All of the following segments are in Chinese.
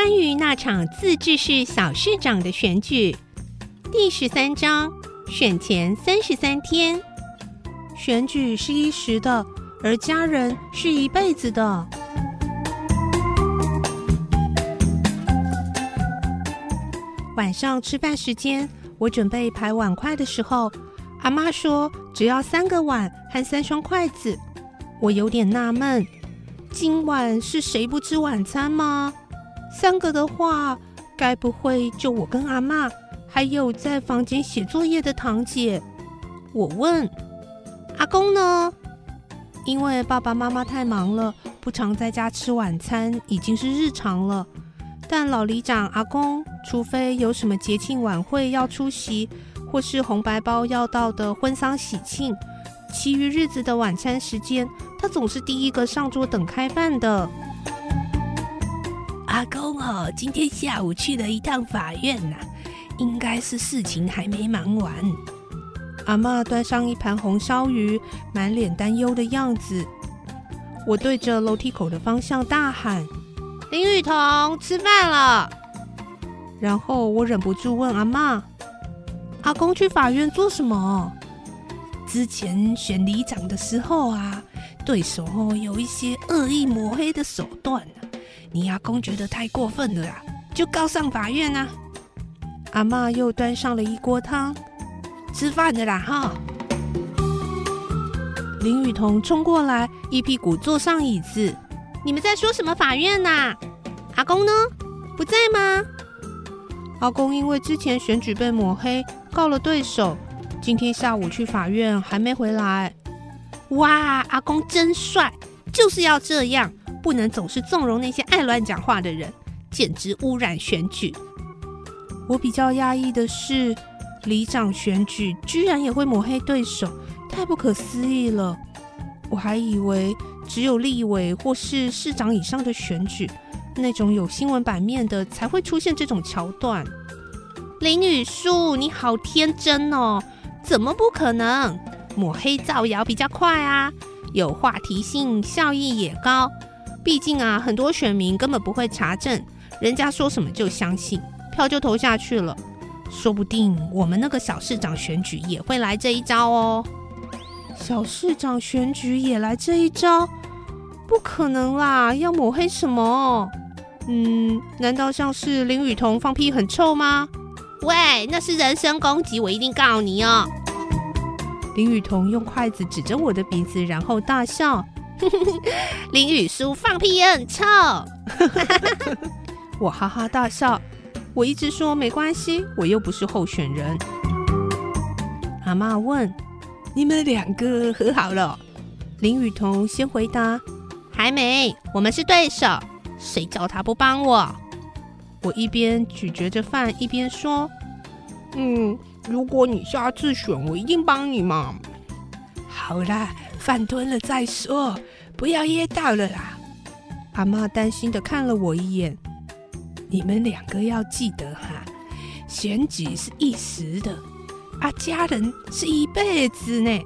关于那场自治市小市长的选举，第十三章选前三十三天。选举是一时的，而家人是一辈子的。晚上吃饭时间，我准备排碗筷的时候，阿妈说只要三个碗和三双筷子。我有点纳闷，今晚是谁不吃晚餐吗？三个的话，该不会就我跟阿妈，还有在房间写作业的堂姐？我问阿公呢？因为爸爸妈妈太忙了，不常在家吃晚餐，已经是日常了。但老里长阿公，除非有什么节庆晚会要出席，或是红白包要到的婚丧喜庆，其余日子的晚餐时间，他总是第一个上桌等开饭的。阿公哦，今天下午去了一趟法院呐，应该是事情还没忙完。阿妈端上一盘红烧鱼，满脸担忧的样子。我对着楼梯口的方向大喊：“林雨桐，吃饭了。”然后我忍不住问阿妈：“阿公去法院做什么？”之前选里长的时候啊，对手哦有一些恶意抹黑的手段。你阿公觉得太过分了啦，就告上法院啊！阿妈又端上了一锅汤，吃饭的啦哈！林雨桐冲过来，一屁股坐上椅子。你们在说什么法院呐？阿公呢？不在吗？阿公因为之前选举被抹黑，告了对手，今天下午去法院，还没回来。哇，阿公真帅，就是要这样。不能总是纵容那些爱乱讲话的人，简直污染选举。我比较压抑的是，里长选举居然也会抹黑对手，太不可思议了。我还以为只有立委或是市长以上的选举，那种有新闻版面的才会出现这种桥段。林雨树，你好天真哦！怎么不可能？抹黑造谣比较快啊，有话题性，效益也高。毕竟啊，很多选民根本不会查证，人家说什么就相信，票就投下去了。说不定我们那个小市长选举也会来这一招哦。小市长选举也来这一招？不可能啦！要抹黑什么？嗯，难道像是林雨桐放屁很臭吗？喂，那是人身攻击，我一定告你哦。林雨桐用筷子指着我的鼻子，然后大笑。林雨书放屁也很臭，我哈哈大笑。我一直说没关系，我又不是候选人。阿妈问：“你们两个和好了？”林雨桐先回答：“还没，我们是对手。谁叫他不帮我？”我一边咀嚼着饭，一边说：“嗯，如果你下次选，我一定帮你嘛。”好啦。饭吞了再说，不要噎到了啦。阿妈担心的看了我一眼。你们两个要记得哈，选举是一时的，啊，家人是一辈子呢。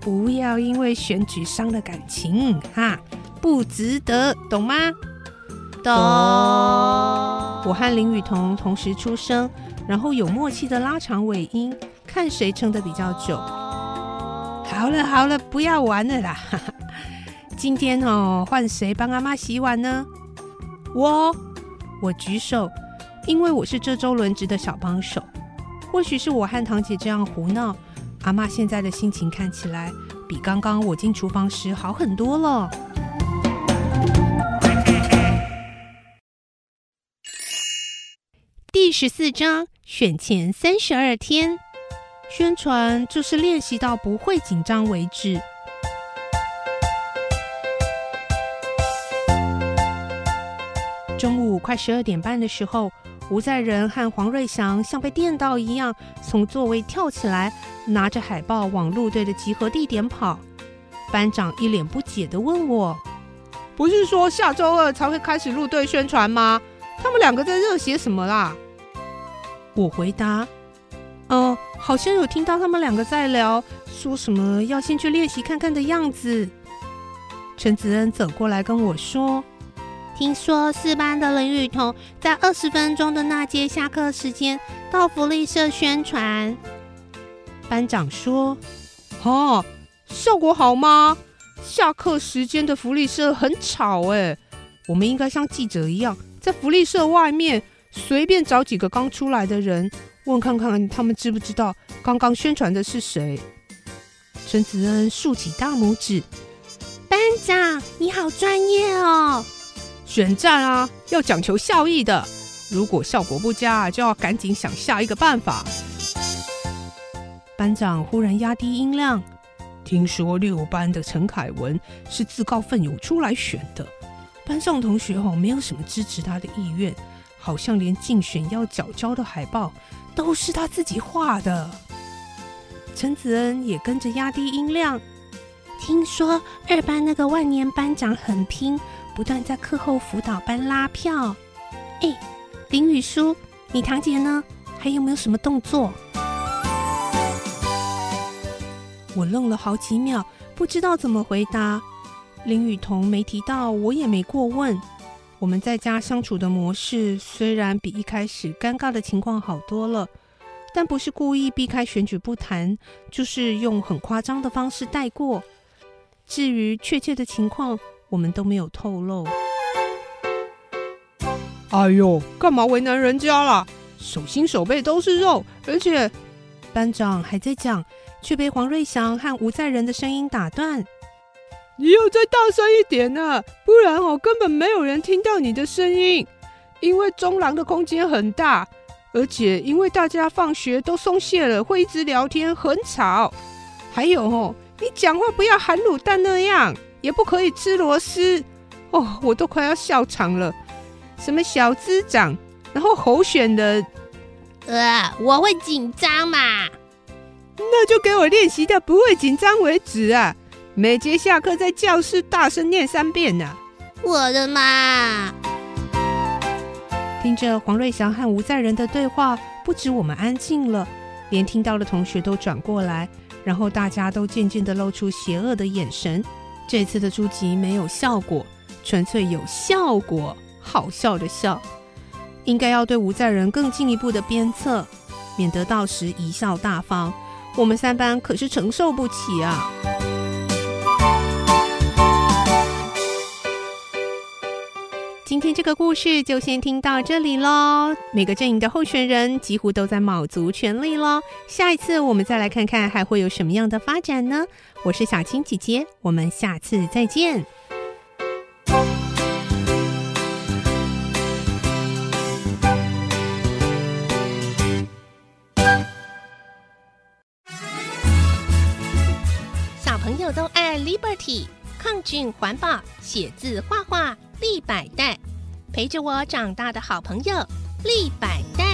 不要因为选举伤了感情哈，不值得，懂吗？懂。我和林雨桐同时出生，然后有默契的拉长尾音，看谁撑得比较久。好了好了，不要玩了啦！今天哦，换谁帮阿妈洗碗呢？我，我举手，因为我是这周轮值的小帮手。或许是我和堂姐这样胡闹，阿妈现在的心情看起来比刚刚我进厨房时好很多了。第十四章选前三十二天。宣传就是练习到不会紧张为止。中午快十二点半的时候，吴在仁和黄瑞祥像被电到一样，从座位跳起来，拿着海报往路队的集合地点跑。班长一脸不解的问我：“不是说下周二才会开始路队宣传吗？他们两个在热血什么啦？”我回答：“哦，好像有听到他们两个在聊，说什么要先去练习看看的样子。”陈子恩走过来跟我说。听说四班的林雨桐在二十分钟的那节下课时间到福利社宣传。班长说：“哦，效果好吗？下课时间的福利社很吵哎，我们应该像记者一样，在福利社外面随便找几个刚出来的人，问看看他们知不知道刚刚宣传的是谁。”陈子恩竖起大拇指：“班长，你好专业哦！”选战啊，要讲求效益的。如果效果不佳，就要赶紧想下一个办法。班长忽然压低音量：“听说六班的陈凯文是自告奋勇出来选的，班上同学哦，没有什么支持他的意愿，好像连竞选要缴交的海报都是他自己画的。”陈子恩也跟着压低音量：“听说二班那个万年班长很拼。”不断在课后辅导班拉票。哎，林雨舒，你堂姐呢？还有没有什么动作？我愣了好几秒，不知道怎么回答。林雨桐没提到，我也没过问。我们在家相处的模式虽然比一开始尴尬的情况好多了，但不是故意避开选举不谈，就是用很夸张的方式带过。至于确切的情况，我们都没有透露。哎呦，干嘛为难人家啦？手心手背都是肉，而且班长还在讲，却被黄瑞祥和吴在仁的声音打断。你要再大声一点啊，不然哦，根本没有人听到你的声音。因为中廊的空间很大，而且因为大家放学都松懈了，会一直聊天，很吵。还有哦，你讲话不要含卤蛋那样。也不可以吃螺丝哦，我都快要笑场了。什么小资长，然后候选的，呃，我会紧张嘛？那就给我练习到不会紧张为止啊！每节下课在教室大声念三遍呢。我的妈！听着黄瑞祥和吴在仁的对话，不止我们安静了，连听到的同学都转过来，然后大家都渐渐的露出邪恶的眼神。这次的书籍没有效果，纯粹有效果，好笑的笑。应该要对吴在仁更进一步的鞭策，免得到时贻笑大方。我们三班可是承受不起啊！今天这个故事就先听到这里喽。每个阵营的候选人几乎都在卯足全力喽。下一次我们再来看看还会有什么样的发展呢？我是小青姐姐，我们下次再见。小朋友都爱 Liberty，抗菌环保，写字画画。立百代，陪着我长大的好朋友，立百代。